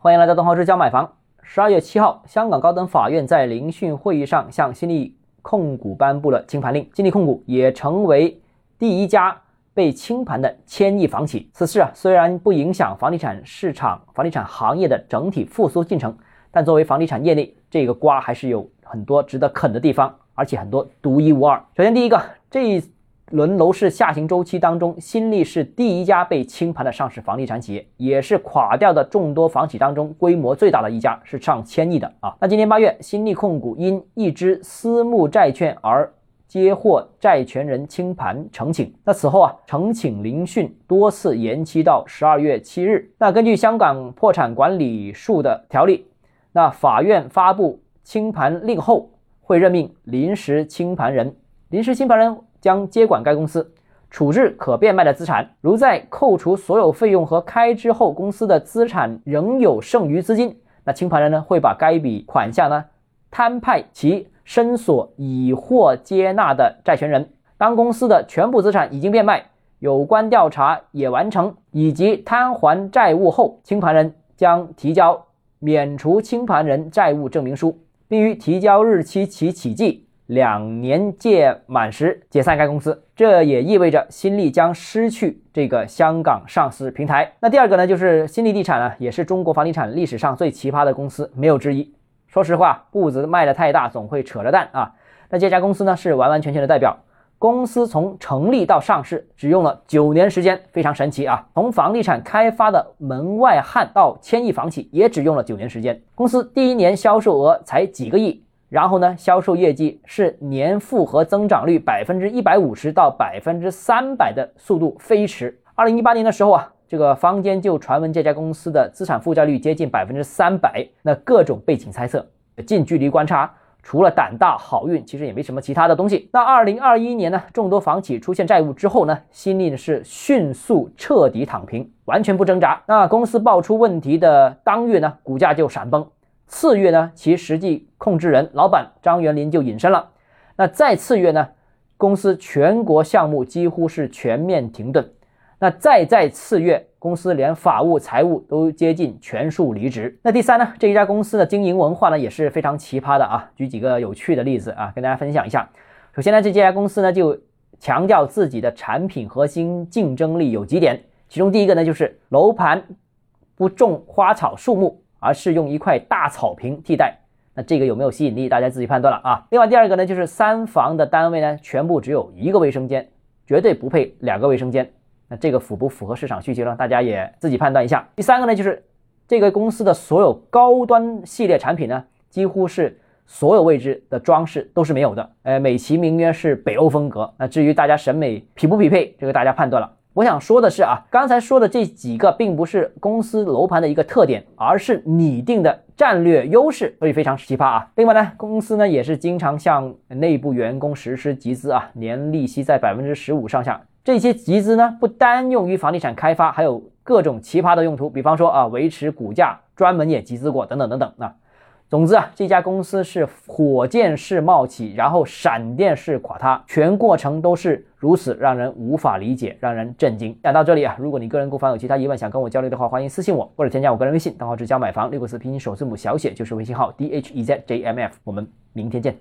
欢迎来到东浩之家买房。十二月七号，香港高等法院在聆讯会议上向新力控股颁布了清盘令，新力控股也成为第一家被清盘的千亿房企。此事啊，虽然不影响房地产市场、房地产行业的整体复苏进程，但作为房地产业内，这个瓜还是有很多值得啃的地方，而且很多独一无二。首先，第一个，这。轮楼市下行周期当中，新力是第一家被清盘的上市房地产企业，也是垮掉的众多房企当中规模最大的一家，是上千亿的啊。那今年八月，新力控股因一支私募债券而接获债权人清盘呈请。那此后啊，呈请聆讯多次延期到十二月七日。那根据香港破产管理术的条例，那法院发布清盘令后，会任命临时清盘人，临时清盘人。将接管该公司，处置可变卖的资产。如在扣除所有费用和开支后，公司的资产仍有剩余资金，那清盘人呢会把该笔款项呢摊派其申索已获接纳的债权人。当公司的全部资产已经变卖，有关调查也完成，以及摊还债务后，清盘人将提交免除清盘人债务证明书，并于提交日期起起计。两年届满时解散该公司，这也意味着新力将失去这个香港上市平台。那第二个呢，就是新力地产呢，也是中国房地产历史上最奇葩的公司，没有之一。说实话，步子迈得太大，总会扯着蛋啊。那这家公司呢，是完完全全的代表。公司从成立到上市只用了九年时间，非常神奇啊。从房地产开发的门外汉到千亿房企，也只用了九年时间。公司第一年销售额才几个亿。然后呢，销售业绩是年复合增长率百分之一百五十到百分之三百的速度飞驰。二零一八年的时候啊，这个坊间就传闻这家公司的资产负债率接近百分之三百，那各种背景猜测，近距离观察，除了胆大好运，其实也没什么其他的东西。那二零二一年呢，众多房企出现债务之后呢，新力呢是迅速彻底躺平，完全不挣扎。那公司爆出问题的当月呢，股价就闪崩。次月呢，其实际控制人老板张元林就隐身了。那再次月呢，公司全国项目几乎是全面停顿。那再再次月，公司连法务、财务都接近全数离职。那第三呢，这一家公司的经营文化呢也是非常奇葩的啊。举几个有趣的例子啊，跟大家分享一下。首先呢，这家公司呢就强调自己的产品核心竞争力有几点，其中第一个呢就是楼盘不种花草树木。而是用一块大草坪替代，那这个有没有吸引力？大家自己判断了啊。另外第二个呢，就是三房的单位呢，全部只有一个卫生间，绝对不配两个卫生间。那这个符不符合市场需求呢？大家也自己判断一下。第三个呢，就是这个公司的所有高端系列产品呢，几乎是所有位置的装饰都是没有的。呃，美其名曰是北欧风格。那至于大家审美匹不匹配，这个大家判断了。我想说的是啊，刚才说的这几个并不是公司楼盘的一个特点，而是拟定的战略优势，所以非常奇葩啊。另外呢，公司呢也是经常向内部员工实施集资啊，年利息在百分之十五上下。这些集资呢不单用于房地产开发，还有各种奇葩的用途，比方说啊维持股价，专门也集资过等等等等啊。总之啊，这家公司是火箭式冒起，然后闪电式垮塌，全过程都是如此，让人无法理解，让人震惊。讲到这里啊，如果你个人购房有其他疑问，想跟我交流的话，欢迎私信我或者添加我个人微信，账号是教买房六个字拼音首字母小写就是微信号 d h e z j m f。我们明天见。